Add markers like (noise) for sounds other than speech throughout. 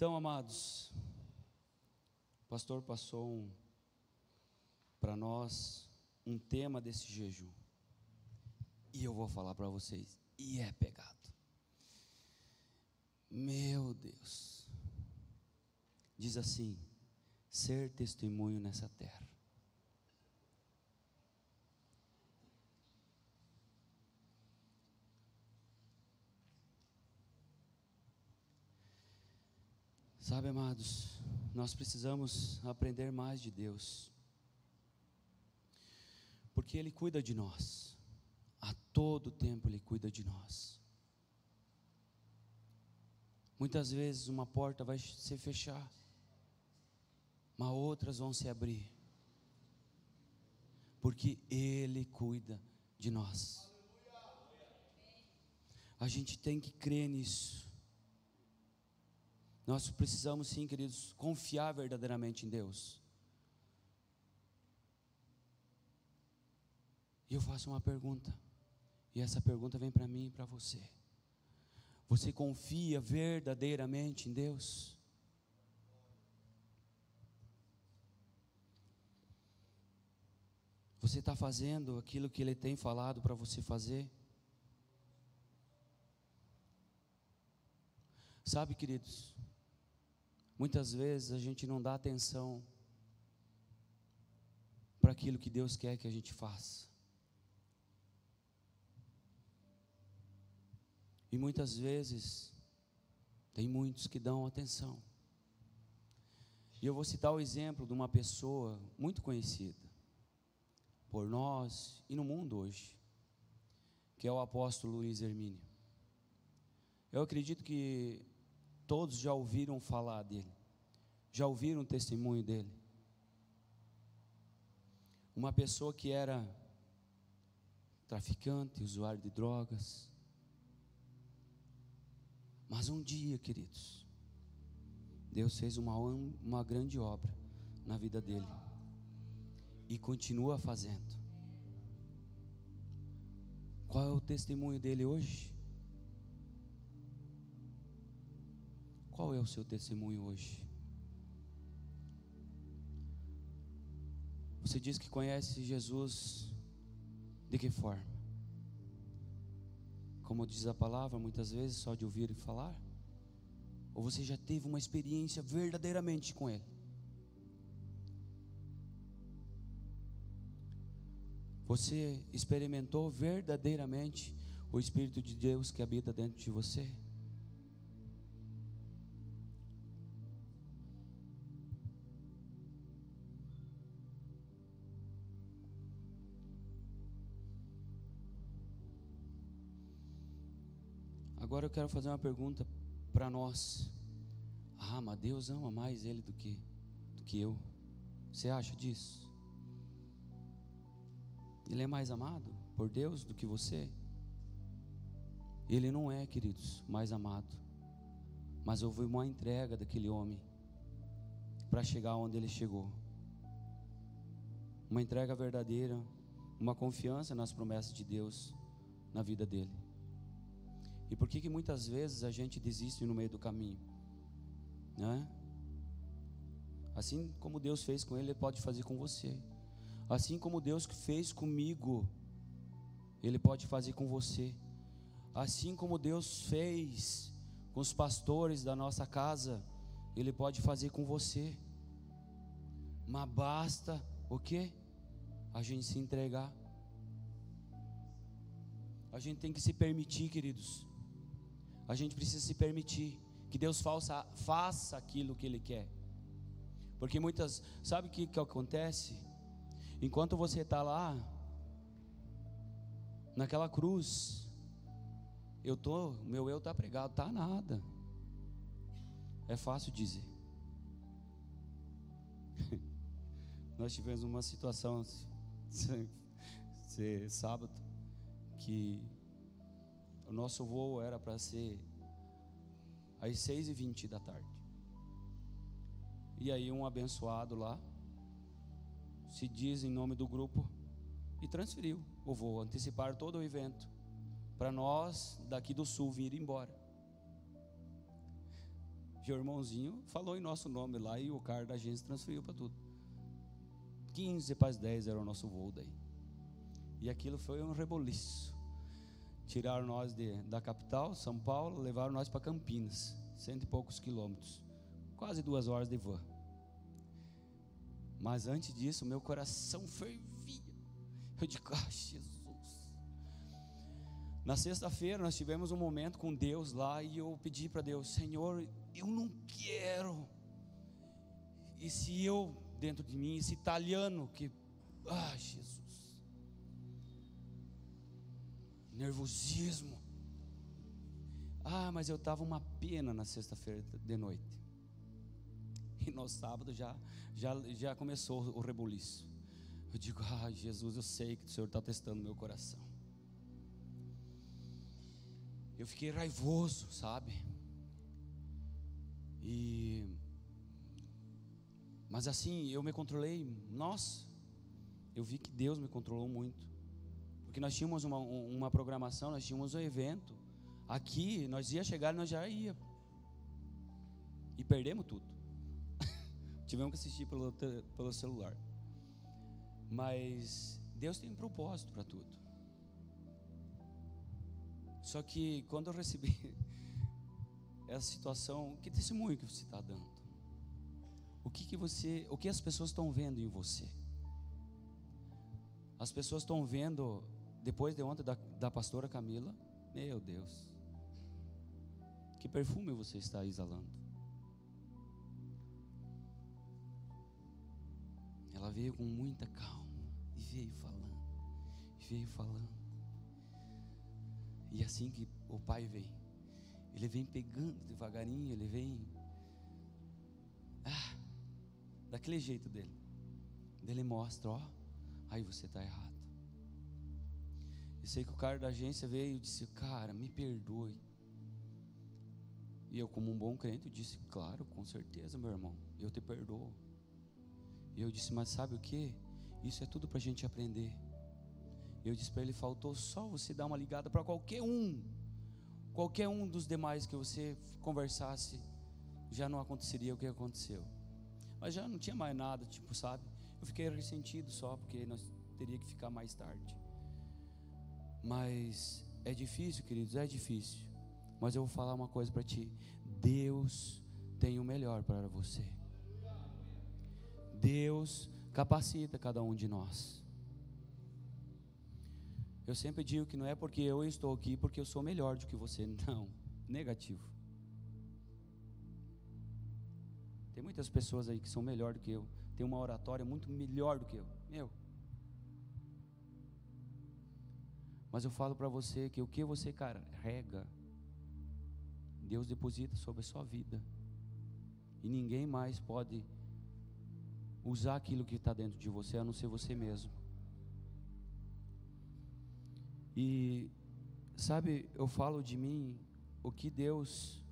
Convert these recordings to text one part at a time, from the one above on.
Então, amados, o pastor passou um, para nós um tema desse jejum. E eu vou falar para vocês, e é pegado. Meu Deus. Diz assim: ser testemunho nessa terra. Sabe, amados, nós precisamos aprender mais de Deus, porque Ele cuida de nós, a todo tempo Ele cuida de nós. Muitas vezes uma porta vai se fechar, mas outras vão se abrir, porque Ele cuida de nós. A gente tem que crer nisso. Nós precisamos sim, queridos, confiar verdadeiramente em Deus. E eu faço uma pergunta, e essa pergunta vem para mim e para você. Você confia verdadeiramente em Deus? Você está fazendo aquilo que Ele tem falado para você fazer? Sabe, queridos, Muitas vezes a gente não dá atenção para aquilo que Deus quer que a gente faça. E muitas vezes, tem muitos que dão atenção. E eu vou citar o exemplo de uma pessoa muito conhecida por nós e no mundo hoje, que é o apóstolo Luiz Hermínio. Eu acredito que Todos já ouviram falar dele, já ouviram o testemunho dele. Uma pessoa que era traficante, usuário de drogas. Mas um dia, queridos, Deus fez uma, uma grande obra na vida dele e continua fazendo. Qual é o testemunho dele hoje? Qual é o seu testemunho hoje? Você diz que conhece Jesus de que forma? Como diz a palavra, muitas vezes só de ouvir e falar? Ou você já teve uma experiência verdadeiramente com Ele? Você experimentou verdadeiramente o Espírito de Deus que habita dentro de você? Agora eu quero fazer uma pergunta para nós. Ah, mas Deus ama mais ele do que, do que eu. Você acha disso? Ele é mais amado por Deus do que você? Ele não é, queridos, mais amado. Mas houve uma entrega daquele homem para chegar onde ele chegou. Uma entrega verdadeira, uma confiança nas promessas de Deus na vida dele. E por que que muitas vezes a gente desiste no meio do caminho? Né? Assim como Deus fez com ele, ele pode fazer com você. Assim como Deus fez comigo, ele pode fazer com você. Assim como Deus fez com os pastores da nossa casa, ele pode fazer com você. Mas basta o quê? A gente se entregar. A gente tem que se permitir, queridos a gente precisa se permitir que Deus faça, faça aquilo que Ele quer. Porque muitas, sabe o que, que acontece? Enquanto você está lá, naquela cruz, eu tô, meu eu está pregado, tá nada. É fácil dizer. (laughs) Nós tivemos uma situação (laughs) sábado que o nosso voo era para ser às seis e vinte da tarde. E aí um abençoado lá se diz em nome do grupo e transferiu o voo, antecipar todo o evento para nós daqui do sul vir embora. o irmãozinho falou em nosso nome lá e o cara da agência transferiu para tudo. 15 para as 10 era o nosso voo daí. E aquilo foi um reboliço. Tiraram nós de, da capital, São Paulo, levaram nós para Campinas, cento e poucos quilômetros, quase duas horas de van. Mas antes disso, meu coração fervia. Eu digo, ah, Jesus. Na sexta-feira nós tivemos um momento com Deus lá e eu pedi para Deus, Senhor, eu não quero. E se eu dentro de mim, esse italiano que, ah, Jesus, nervosismo. Ah, mas eu estava uma pena na sexta-feira de noite. E no sábado já, já, já começou o reboliço. Eu digo, ah, Jesus, eu sei que o Senhor está testando meu coração. Eu fiquei raivoso, sabe? E mas assim, eu me controlei, nossa, eu vi que Deus me controlou muito. Porque nós tínhamos uma, uma programação, nós tínhamos um evento. Aqui, nós ia chegar e nós já ia. E perdemos tudo. (laughs) Tivemos que assistir pelo, pelo celular. Mas Deus tem um propósito para tudo. Só que quando eu recebi (laughs) essa situação, que testemunho que você está dando? o que, que você, o que as pessoas estão vendo em você? As pessoas estão vendo, depois de ontem da, da pastora Camila, meu Deus, que perfume você está exalando? Ela veio com muita calma e veio falando, e veio falando. E assim que o pai vem, ele vem pegando devagarinho, ele vem. Ah, daquele jeito dele. Ele mostra, ó, aí você está errado. Eu sei que o cara da agência veio e disse, cara, me perdoe. E eu, como um bom crente, disse, claro, com certeza, meu irmão, eu te perdoo. E eu disse, mas sabe o que? Isso é tudo para a gente aprender. Eu disse para ele, faltou só você dar uma ligada para qualquer um, qualquer um dos demais que você conversasse, já não aconteceria o que aconteceu. Mas já não tinha mais nada, tipo, sabe? Eu fiquei ressentido só porque nós teria que ficar mais tarde. Mas é difícil, queridos, é difícil. Mas eu vou falar uma coisa para ti. Deus tem o melhor para você. Deus capacita cada um de nós. Eu sempre digo que não é porque eu estou aqui porque eu sou melhor do que você. (laughs) Não, negativo. Tem muitas pessoas aí que são melhor do que eu. Tem uma oratória muito melhor do que eu. Meu. Mas eu falo para você que o que você carrega, Deus deposita sobre a sua vida. E ninguém mais pode usar aquilo que está dentro de você, a não ser você mesmo. E, sabe, eu falo de mim, o que Deus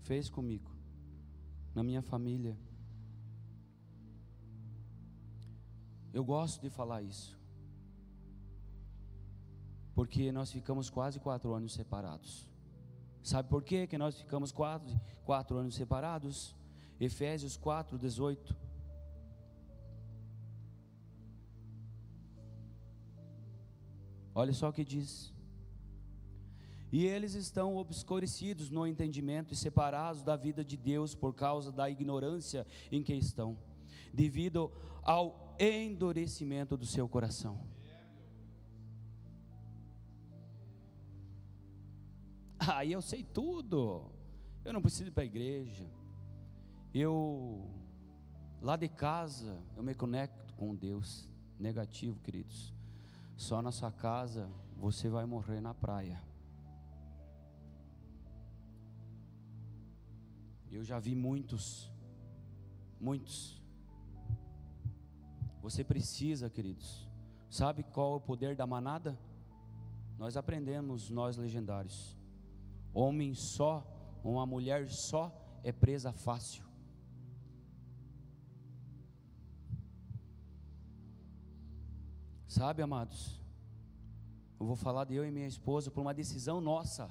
fez comigo na minha família. Eu gosto de falar isso, porque nós ficamos quase quatro anos separados. Sabe por quê que nós ficamos quase quatro anos separados? Efésios 4, 18. Olha só o que diz. E eles estão obscurecidos no entendimento e separados da vida de Deus por causa da ignorância em que estão, devido ao endurecimento do seu coração. (laughs) Aí eu sei tudo. Eu não preciso ir para a igreja. Eu lá de casa eu me conecto com Deus. Negativo, queridos. Só na sua casa você vai morrer na praia. Eu já vi muitos, muitos. Você precisa, queridos. Sabe qual é o poder da manada? Nós aprendemos, nós legendários. Homem só, uma mulher só é presa fácil. Sabe, amados? Eu vou falar de eu e minha esposa por uma decisão nossa.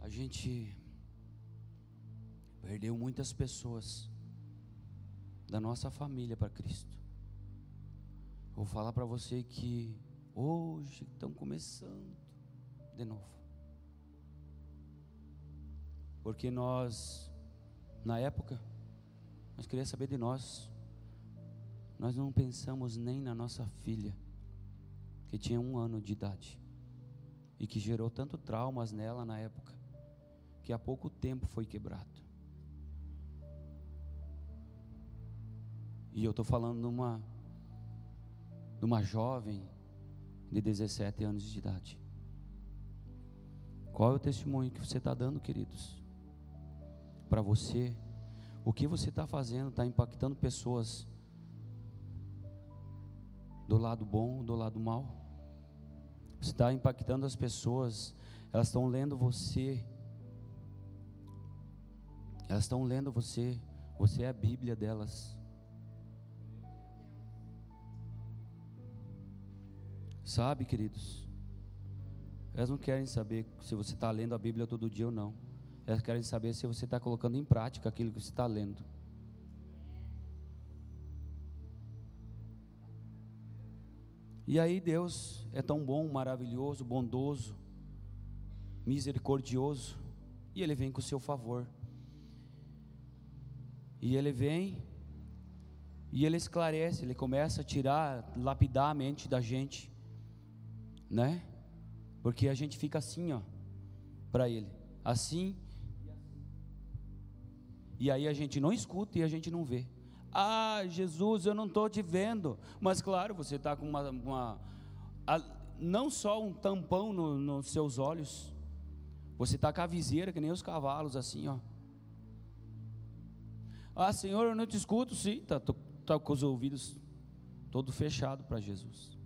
A gente perdeu muitas pessoas da nossa família para Cristo. Vou falar para você que hoje estão começando de novo. Porque nós, na época, nós queríamos saber de nós. Nós não pensamos nem na nossa filha, que tinha um ano de idade, e que gerou tanto traumas nela na época, que há pouco tempo foi quebrado. E eu estou falando de uma, jovem de 17 anos de idade. Qual é o testemunho que você está dando, queridos? Para você, o que você está fazendo está impactando pessoas do lado bom, do lado mal. Você está impactando as pessoas, elas estão lendo você, elas estão lendo você, você é a Bíblia delas. Sabe, queridos? Elas não querem saber se você está lendo a Bíblia todo dia ou não. Elas querem saber se você está colocando em prática aquilo que você está lendo. E aí Deus é tão bom, maravilhoso, bondoso, misericordioso, e Ele vem com o seu favor. E Ele vem e Ele esclarece, Ele começa a tirar, lapidar a mente da gente né? Porque a gente fica assim, ó, para ele, assim. E aí a gente não escuta e a gente não vê. Ah, Jesus, eu não estou te vendo. Mas claro, você está com uma, uma a, não só um tampão no, nos seus olhos, você está com a viseira que nem os cavalos, assim, ó. Ah, Senhor, eu não te escuto, sim. Está tá com os ouvidos todo fechado para Jesus.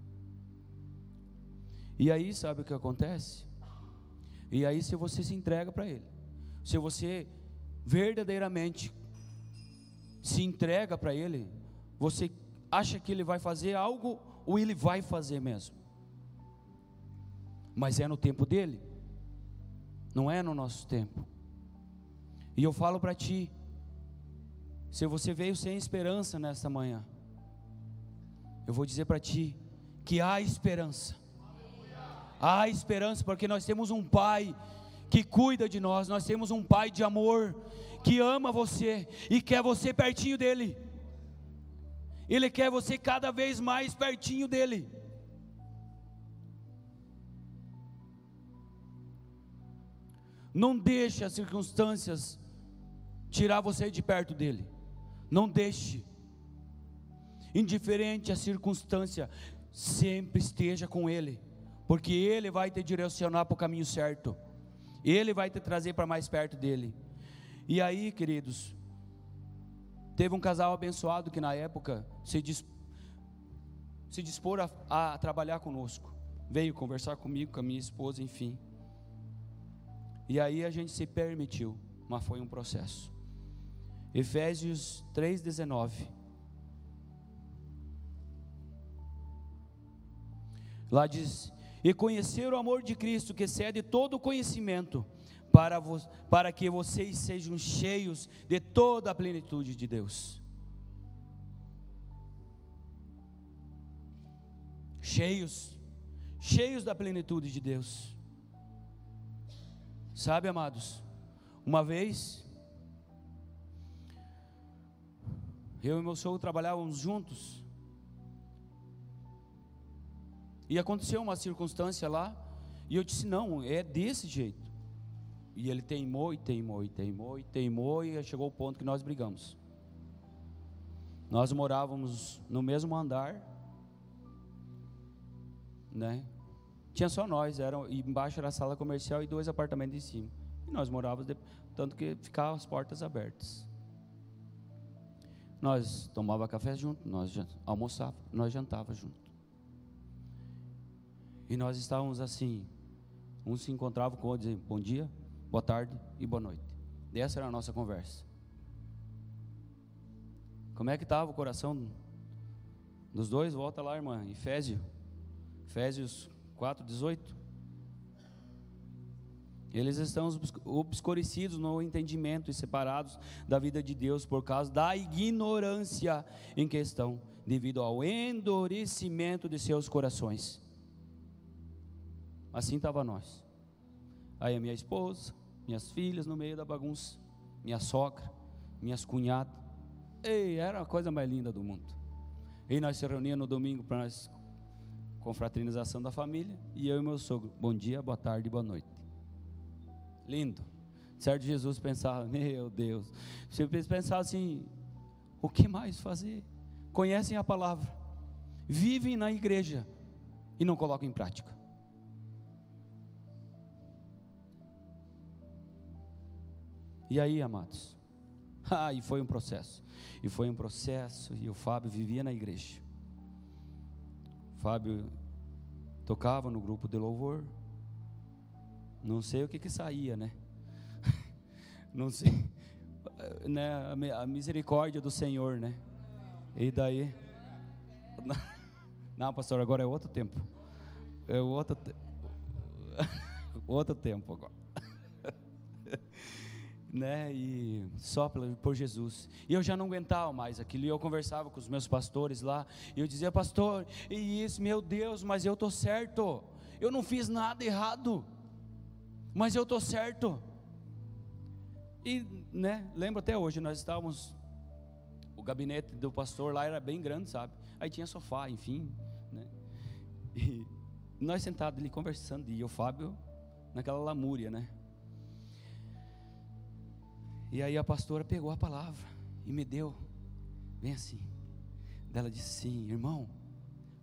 E aí, sabe o que acontece? E aí, se você se entrega para Ele, se você verdadeiramente se entrega para Ele, você acha que Ele vai fazer algo ou Ele vai fazer mesmo? Mas é no tempo dele, não é no nosso tempo. E eu falo para ti, se você veio sem esperança nesta manhã, eu vou dizer para ti que há esperança. Há esperança porque nós temos um Pai que cuida de nós, nós temos um Pai de amor que ama você e quer você pertinho dele. Ele quer você cada vez mais pertinho dele. Não deixe as circunstâncias tirar você de perto dele. Não deixe. Indiferente a circunstância, sempre esteja com ele porque Ele vai te direcionar para o caminho certo, Ele vai te trazer para mais perto dEle. E aí, queridos, teve um casal abençoado que na época se, disp... se dispor a, a trabalhar conosco, veio conversar comigo, com a minha esposa, enfim. E aí a gente se permitiu, mas foi um processo. Efésios 3,19. Lá diz: e conhecer o amor de Cristo que excede todo o conhecimento, para, para que vocês sejam cheios de toda a plenitude de Deus. Cheios, cheios da plenitude de Deus. Sabe, amados, uma vez, eu e meu sogro trabalhávamos juntos, E aconteceu uma circunstância lá, e eu disse: não, é desse jeito. E ele teimou e teimou e teimou e teimou, e chegou o ponto que nós brigamos. Nós morávamos no mesmo andar, né? Tinha só nós, era, embaixo era a sala comercial e dois apartamentos em cima. E nós morávamos, de, tanto que ficavam as portas abertas. Nós tomava café junto, nós almoçava, nós jantava junto. E nós estávamos assim, um se encontrava com o outro, dizendo bom dia, boa tarde e boa noite. E essa era a nossa conversa. Como é que estava o coração dos dois? Volta lá, irmã, Efésio, Efésios 4, 18. Eles estão obscurecidos no entendimento e separados da vida de Deus por causa da ignorância em questão, devido ao endurecimento de seus corações. Assim estava nós. Aí a minha esposa, minhas filhas no meio da bagunça, minha sogra, minhas cunhadas. Ei, era a coisa mais linda do mundo. E nós se reuníamos no domingo para nós confraternização da família, e eu e meu sogro, bom dia, boa tarde, boa noite. Lindo. Certo Jesus pensava, (laughs) meu Deus. Você pensava assim, o que mais fazer? Conhecem a palavra, vivem na igreja e não colocam em prática. E aí, amados? (laughs) Ah, e foi um processo. E foi um processo, e o Fábio vivia na igreja. O Fábio tocava no grupo de louvor. Não sei o que que saía, né? (laughs) Não sei, (laughs) né? A misericórdia do Senhor, né? E daí? Não, pastor, agora é outro tempo. É outro, te... outro tempo agora né? E só por Jesus. E eu já não aguentava mais aquilo. E eu conversava com os meus pastores lá. E eu dizia, pastor, e isso, meu Deus, mas eu tô certo. Eu não fiz nada errado. Mas eu tô certo. E, né? Lembro até hoje, nós estávamos. O gabinete do pastor lá era bem grande, sabe? Aí tinha sofá, enfim, né? E nós sentados ali conversando. E o Fábio naquela lamúria, né? E aí a pastora pegou a palavra e me deu, bem assim. Ela disse sim, irmão,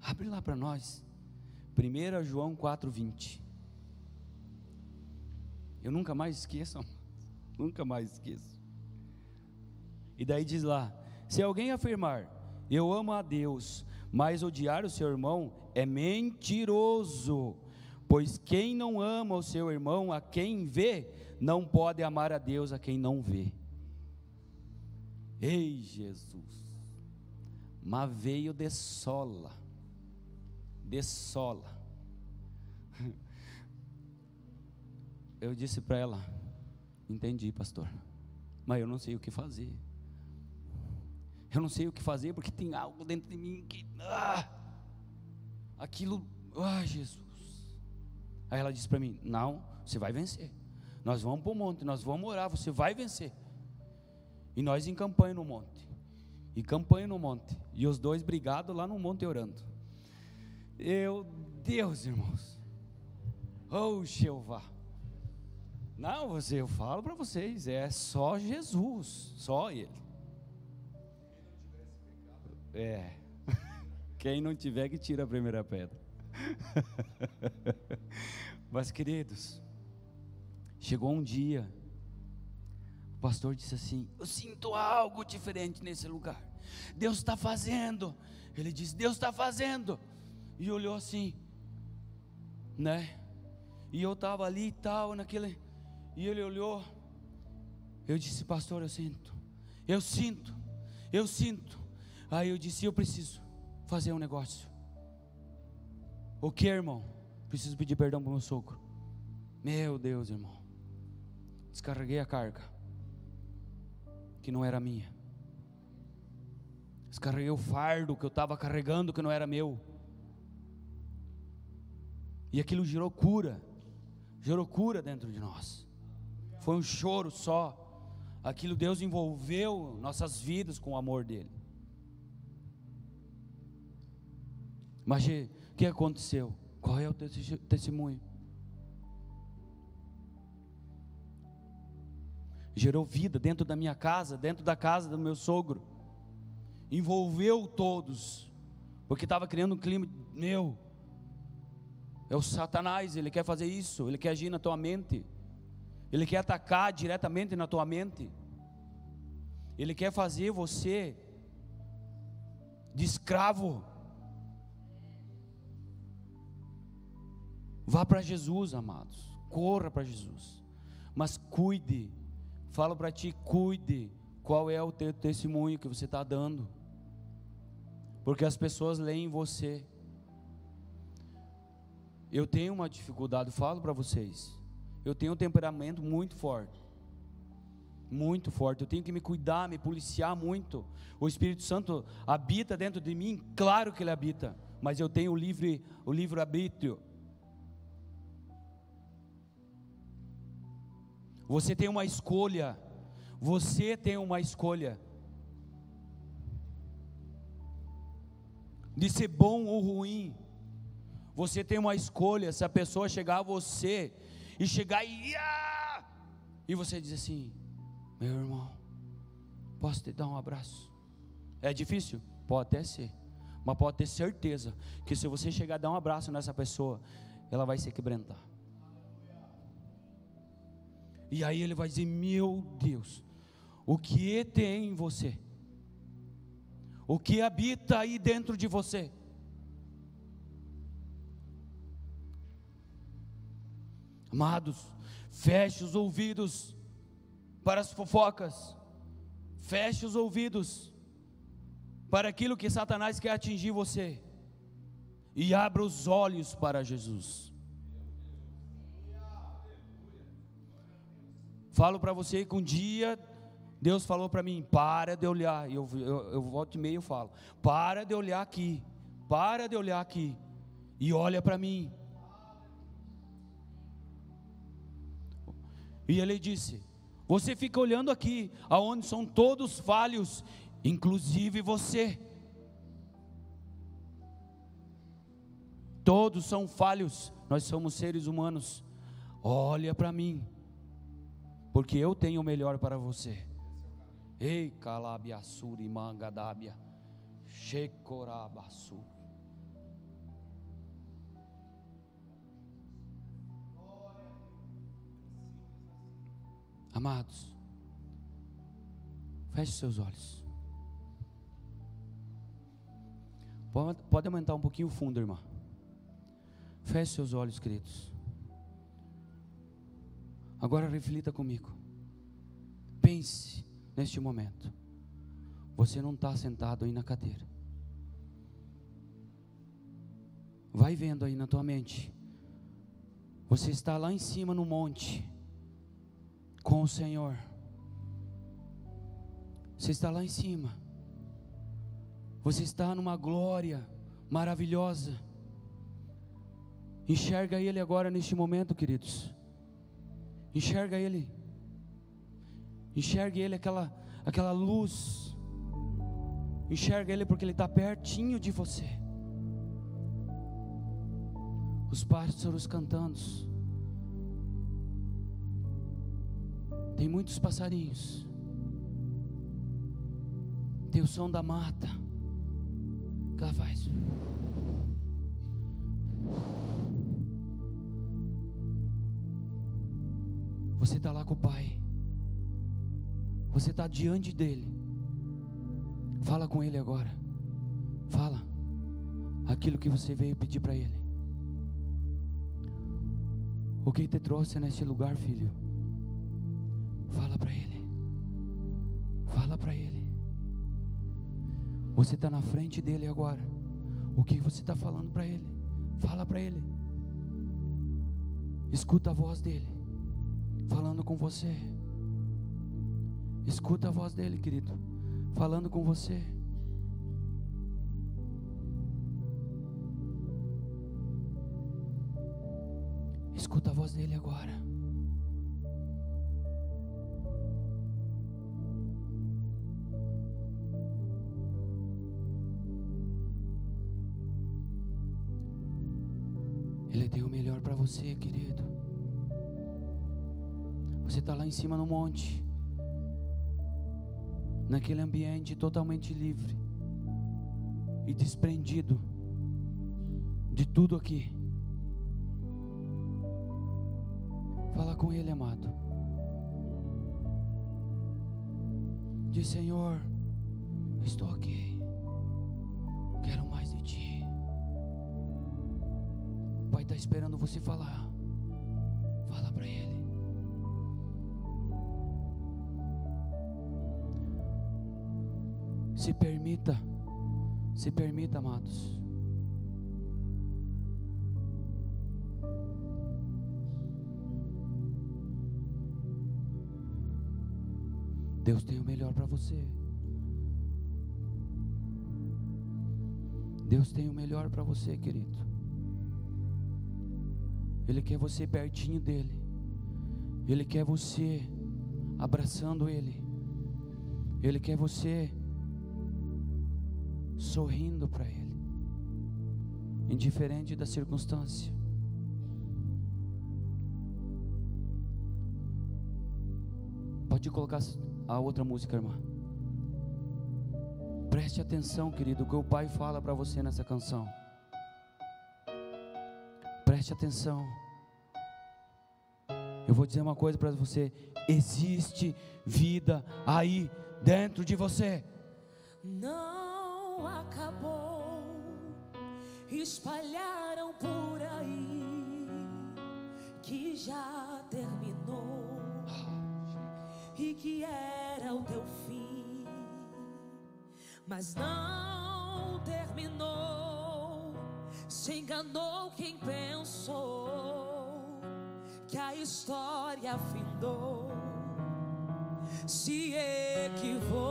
abre lá para nós. 1 João 4,20. Eu nunca mais esqueço, (laughs) nunca mais esqueço. E daí diz lá: se alguém afirmar, eu amo a Deus, mas odiar o seu irmão é mentiroso, pois quem não ama o seu irmão, a quem vê, não pode amar a Deus a quem não vê. Ei, Jesus, mas veio de sola, de sola. (laughs) Eu disse para ela: Entendi, pastor, mas eu não sei o que fazer. Eu não sei o que fazer porque tem algo dentro de mim que. Ah, aquilo. Ah, Jesus. Aí ela disse para mim: Não, você vai vencer. Nós vamos para o monte, nós vamos orar, você vai vencer. E nós em campanha no monte. E campanha no monte. E os dois brigados lá no monte orando. Eu, Deus, irmãos. Oh, Jeová. Não, você, eu falo para vocês, é só Jesus, só Ele. É. (laughs) Quem não tiver que tira a primeira pedra. (laughs) Mas queridos, Chegou um dia, o pastor disse assim: Eu sinto algo diferente nesse lugar. Deus está fazendo. Ele disse: Deus está fazendo. E olhou assim, né? E eu estava ali e tal, naquele. E ele olhou. Eu disse: Pastor, eu sinto. Eu sinto. Eu sinto. Aí eu disse: Eu preciso fazer um negócio. O que, irmão? Preciso pedir perdão para o meu sogro. Meu Deus, irmão. Descarreguei a carga, que não era minha. Descarreguei o fardo que eu estava carregando, que não era meu. E aquilo gerou cura, gerou cura dentro de nós. Foi um choro só. Aquilo Deus envolveu nossas vidas com o amor dele. Mas o que aconteceu? Qual é o testemunho? Gerou vida dentro da minha casa, dentro da casa do meu sogro, envolveu todos, porque estava criando um clima, meu, é o Satanás, ele quer fazer isso, ele quer agir na tua mente, ele quer atacar diretamente na tua mente, ele quer fazer você de escravo. Vá para Jesus, amados, corra para Jesus, mas cuide Falo para ti, cuide qual é o teu testemunho que você está dando. Porque as pessoas leem você. Eu tenho uma dificuldade, falo para vocês. Eu tenho um temperamento muito forte. Muito forte. Eu tenho que me cuidar, me policiar muito. O Espírito Santo habita dentro de mim, claro que ele habita, mas eu tenho o livre o livre arbítrio. Você tem uma escolha. Você tem uma escolha. De ser bom ou ruim. Você tem uma escolha. Se a pessoa chegar a você e chegar e. Ah! E você diz assim: Meu irmão, posso te dar um abraço? É difícil? Pode até ser. Mas pode ter certeza que se você chegar a dar um abraço nessa pessoa, ela vai se quebrantar. E aí ele vai dizer: Meu Deus, o que tem em você? O que habita aí dentro de você? Amados, feche os ouvidos para as fofocas, feche os ouvidos para aquilo que Satanás quer atingir você, e abra os olhos para Jesus. Falo para você que um dia Deus falou para mim: para de olhar. Eu, eu, eu volto e meio falo: para de olhar aqui, para de olhar aqui, e olha para mim. E ele disse: Você fica olhando aqui, aonde são todos falhos, inclusive você. Todos são falhos, nós somos seres humanos. Olha para mim porque eu tenho o melhor para você. Ei, calabiassuri mangadábia, shekorabasu. Amados, feche seus olhos. Pode, aumentar um pouquinho o fundo, irmã. Feche seus olhos, queridos. Agora reflita comigo. Pense neste momento. Você não está sentado aí na cadeira. Vai vendo aí na tua mente. Você está lá em cima no monte com o Senhor. Você está lá em cima. Você está numa glória maravilhosa. Enxerga Ele agora neste momento, queridos. Enxerga Ele. Enxerga Ele, aquela, aquela luz. Enxerga Ele porque Ele está pertinho de você. Os pássaros cantando. Tem muitos passarinhos. Tem o som da mata. Que ela faz. Você está lá com o Pai. Você está diante dele. Fala com ele agora. Fala aquilo que você veio pedir para ele. O que te trouxe nesse lugar, filho? Fala para ele. Fala para ele. Você está na frente dele agora. O que você está falando para ele? Fala para ele. Escuta a voz dele falando com você. Escuta a voz dele, querido, falando com você. Escuta a voz dele agora. Em cima no monte, naquele ambiente totalmente livre e desprendido de tudo aqui. Fala com Ele, amado. Diz: Senhor, estou aqui. Quero mais de Ti. O Pai está esperando você falar. Fala para Ele. Se permita, se permita, amados. Deus tem o melhor para você. Deus tem o melhor para você, querido. Ele quer você pertinho dele. Ele quer você abraçando ele. Ele quer você sorrindo para ele. Indiferente da circunstância. Pode colocar a outra música, irmã. Preste atenção, querido, o que o Pai fala para você nessa canção. Preste atenção. Eu vou dizer uma coisa para você: existe vida aí dentro de você. Não acabou, espalharam por aí que já terminou e que era o teu fim, mas não terminou. Se enganou quem pensou que a história findou, se equivocou.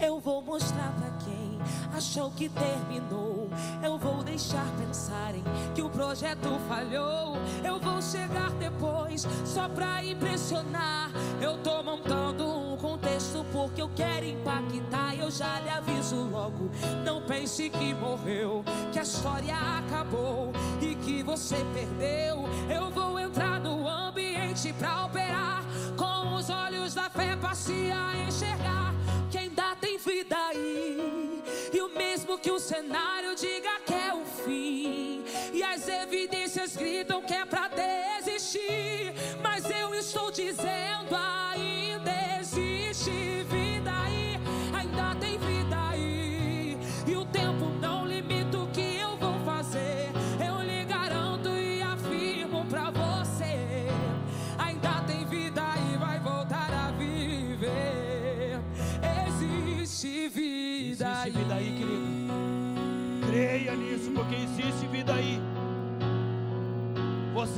Eu vou mostrar pra quem achou que terminou. Eu vou deixar pensarem que o projeto falhou. Eu vou chegar depois só pra impressionar. Eu tô montando um contexto porque eu quero impactar. Eu já lhe aviso logo. Não pense que morreu, que a história acabou e que você perdeu. Eu vou entrar no ambiente pra operar com os olhos da fé, passe a enxergar E o mesmo que o cenário diga que é o fim, e as evidências gritam que é pra desistir, mas eu estou dizendo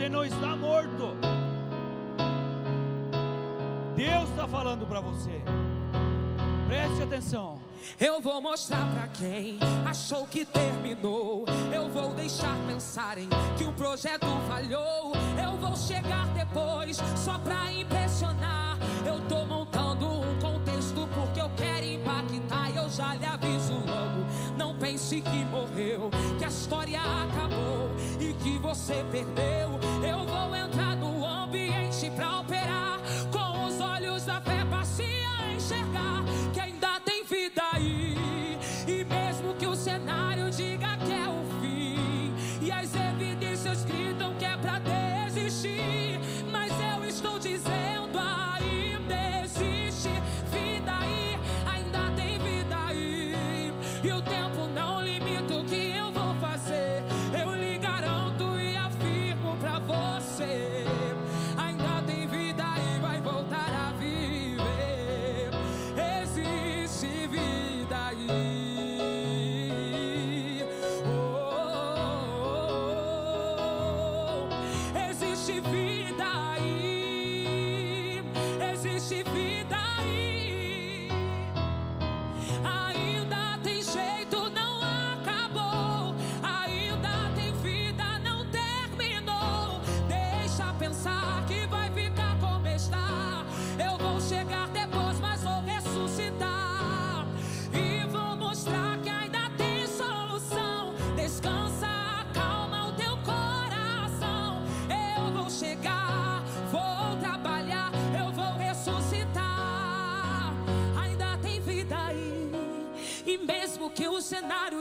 Você não está morto. Deus está falando para você. Preste atenção. Eu vou mostrar pra quem achou que terminou. Eu vou deixar pensarem que o projeto falhou. Eu vou chegar depois só pra impressionar. Pense que morreu, que a história acabou e que você perdeu. Eu vou entrar no ambiente pra operar com os olhos da fé, passe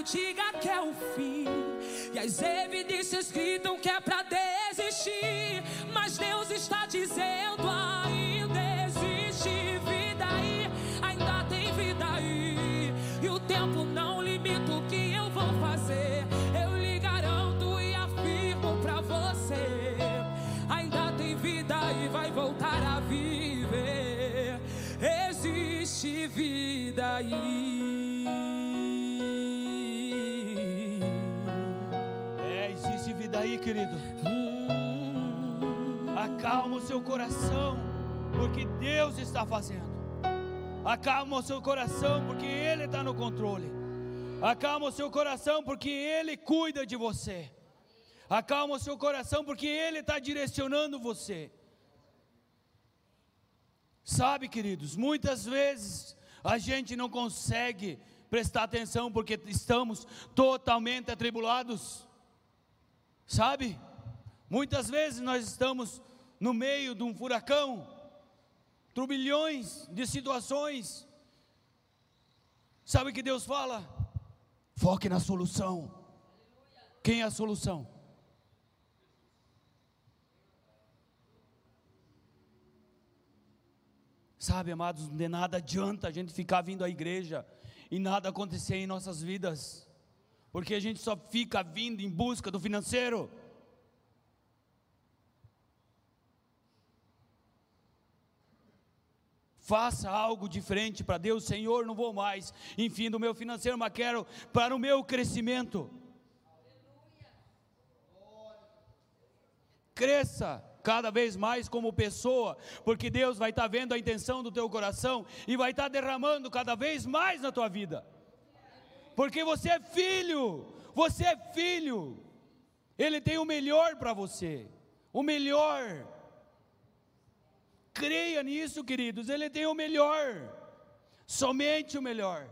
diga que é o fim, e as evidências gritam que é pra desistir, mas Deus está querido. Hum, Acalma o seu coração. porque Deus está fazendo. Acalma o seu coração, porque Ele está no controle. Acalma o seu coração, porque Ele cuida de você. Acalma o seu coração, porque Ele está direcionando você. Sabe, queridos, muitas vezes a gente não consegue prestar atenção porque estamos totalmente atribulados. Sabe? Muitas vezes nós estamos no meio de um furacão, turbilhões de situações. Sabe o que Deus fala? Foque na solução. Quem é a solução? Sabe, amados, de nada adianta a gente ficar vindo à igreja e nada acontecer em nossas vidas, porque a gente só fica vindo em busca do financeiro. Faça algo diferente para Deus, Senhor. Não vou mais, enfim, do meu financeiro, mas quero para o meu crescimento. Cresça cada vez mais como pessoa, porque Deus vai estar vendo a intenção do teu coração e vai estar derramando cada vez mais na tua vida. Porque você é filho, você é filho. Ele tem o melhor para você, o melhor. Creia nisso, queridos, ele tem o melhor. Somente o melhor.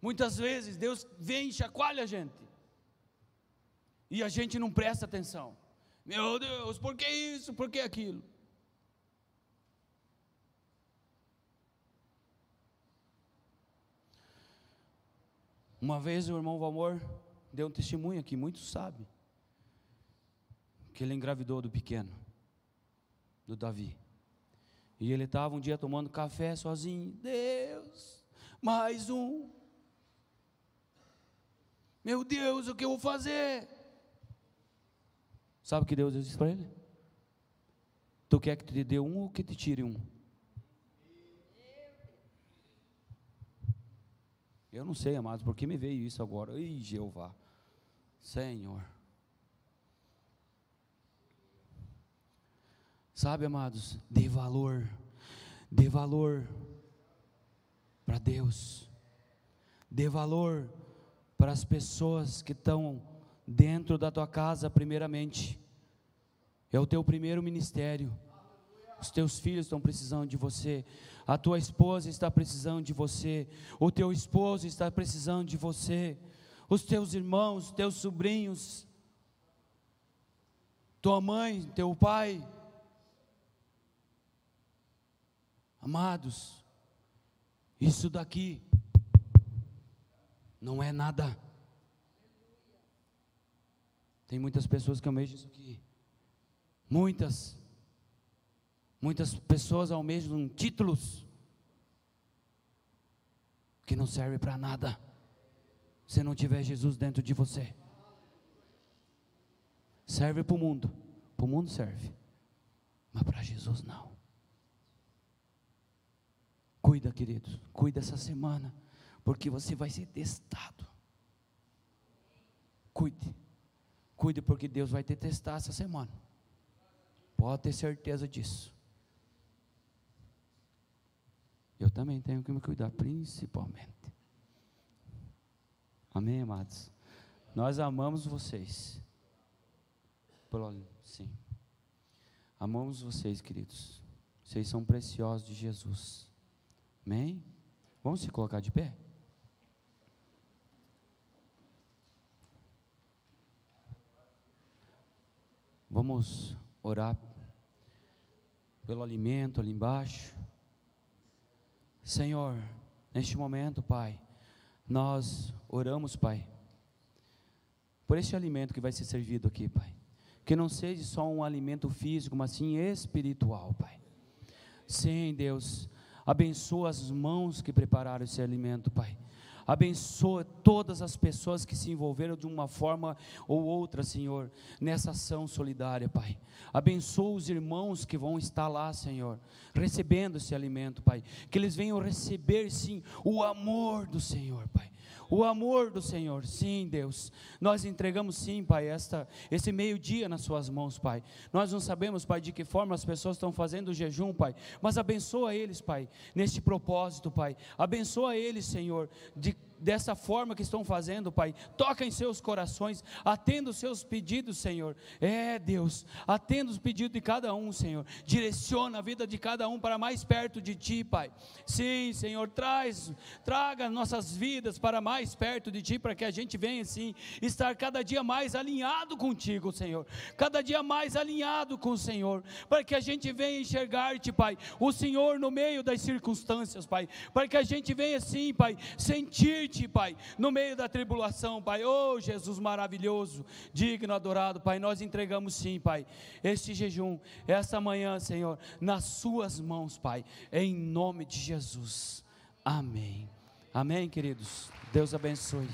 Muitas vezes Deus vem e chacoalha a gente. E a gente não presta atenção. Meu Deus, por que isso? Por que aquilo? Uma vez o irmão Valmor deu um testemunho aqui, muitos sabem, que ele engravidou do pequeno, do Davi. E ele estava um dia tomando café sozinho. Deus, mais um. Meu Deus, o que eu vou fazer? Sabe o que Deus disse para ele? Tu quer que te dê um ou que te tire um? Eu não sei, amados, porque me veio isso agora. Ih, Jeová, Senhor. Sabe, amados, dê valor, dê valor para Deus, dê valor para as pessoas que estão dentro da tua casa, primeiramente. É o teu primeiro ministério. Os teus filhos estão precisando de você. A tua esposa está precisando de você. O teu esposo está precisando de você. Os teus irmãos, teus sobrinhos, tua mãe, teu pai. Amados, isso daqui não é nada. Tem muitas pessoas que almejam isso aqui. Muitas. Muitas pessoas almejam títulos que não servem para nada se não tiver Jesus dentro de você. Serve para o mundo, para o mundo serve, mas para Jesus não. Cuida, queridos, cuida essa semana, porque você vai ser testado. Cuide. Cuide, porque Deus vai te testar essa semana. Pode ter certeza disso. Eu também tenho que me cuidar, principalmente. Amém, amados? Nós amamos vocês. Sim. Amamos vocês, queridos. Vocês são preciosos de Jesus. Amém? Vamos se colocar de pé? Vamos orar pelo alimento ali embaixo. Senhor, neste momento, Pai, nós oramos, Pai, por este alimento que vai ser servido aqui, Pai. Que não seja só um alimento físico, mas sim espiritual, Pai. Sim, Deus, abençoa as mãos que prepararam esse alimento, Pai. Abençoa todas as pessoas que se envolveram de uma forma ou outra, Senhor, nessa ação solidária, Pai. Abençoa os irmãos que vão estar lá, Senhor, recebendo esse alimento, Pai. Que eles venham receber, sim, o amor do Senhor, Pai o amor do Senhor. Sim, Deus. Nós entregamos sim, Pai, esta, esse meio-dia nas Suas mãos, Pai. Nós não sabemos, Pai, de que forma as pessoas estão fazendo o jejum, Pai, mas abençoa eles, Pai, neste propósito, Pai. Abençoa eles, Senhor, de dessa forma que estão fazendo, Pai. Toca em seus corações, atenda os seus pedidos, Senhor. É, Deus, atenda os pedidos de cada um, Senhor. Direciona a vida de cada um para mais perto de Ti, Pai. Sim, Senhor, traz, traga nossas vidas para mais perto de Ti, para que a gente venha, sim, estar cada dia mais alinhado contigo, Senhor. Cada dia mais alinhado com o Senhor, para que a gente venha enxergar-te, Pai, o Senhor no meio das circunstâncias, Pai. Para que a gente venha, sim, Pai, sentir Pai, no meio da tribulação, Pai. Oh, Jesus maravilhoso, digno, adorado, Pai. Nós entregamos sim, Pai, este jejum, essa manhã, Senhor, nas Suas mãos, Pai, em nome de Jesus. Amém. Amém, queridos. Deus abençoe.